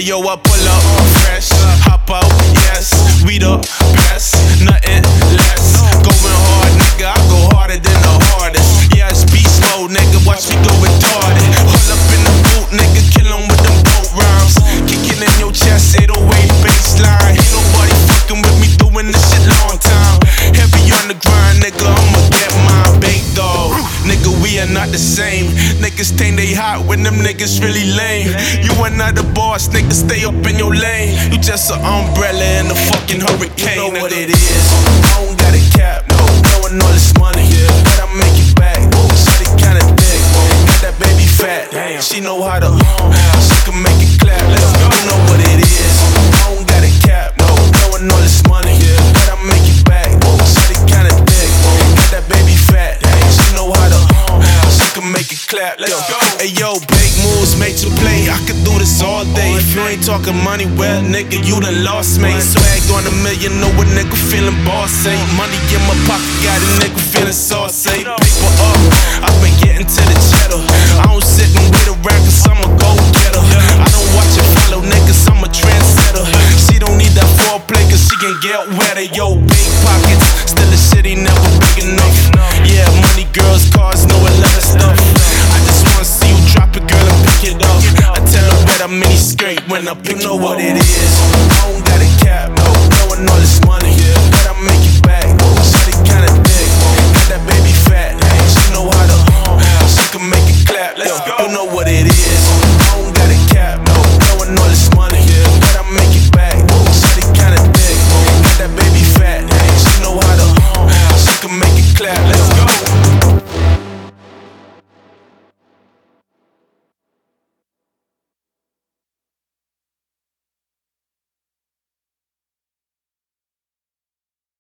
yo, I pull up fresh, hop out, yes, we the best, nothing less. Going hard, nigga, I go harder than the hardest. Yeah, it's beast nigga, watch me go retarded. Hold up in the boot, nigga, kill 'em with them dope rhymes. Kicking in your chest, 808 bassline. Ain't nobody fucking with me doing this shit long time. Heavy on the grind, nigga, I'ma the same. Niggas think they hot when them niggas really lame. You are not the boss, nigga, stay up in your lane. You just an umbrella in a fucking hurricane. You know what it is. I don't got a cap, no, knowing all this money. But I make it back. Shawty kinda thick, got that baby fat. She know how to, she make clap. Let's go. Hey yo, big moves made to play. I could do this all day. If you ain't talking money, well, nigga, you done lost me. Swag on a million, know a nigga feeling boss. Say money in my pocket, got a nigga feeling saucy. Eh? Paper up, I've been getting to the cheddar. I don't sit and wait around cause I'm a go getter. I don't watch and follow niggas, I'm a trendsetter. She don't need that foreplay cause she can get wetter. Yo, big pockets, still the city never big enough. Yeah, I'm mini skirt when I pick you know what it is.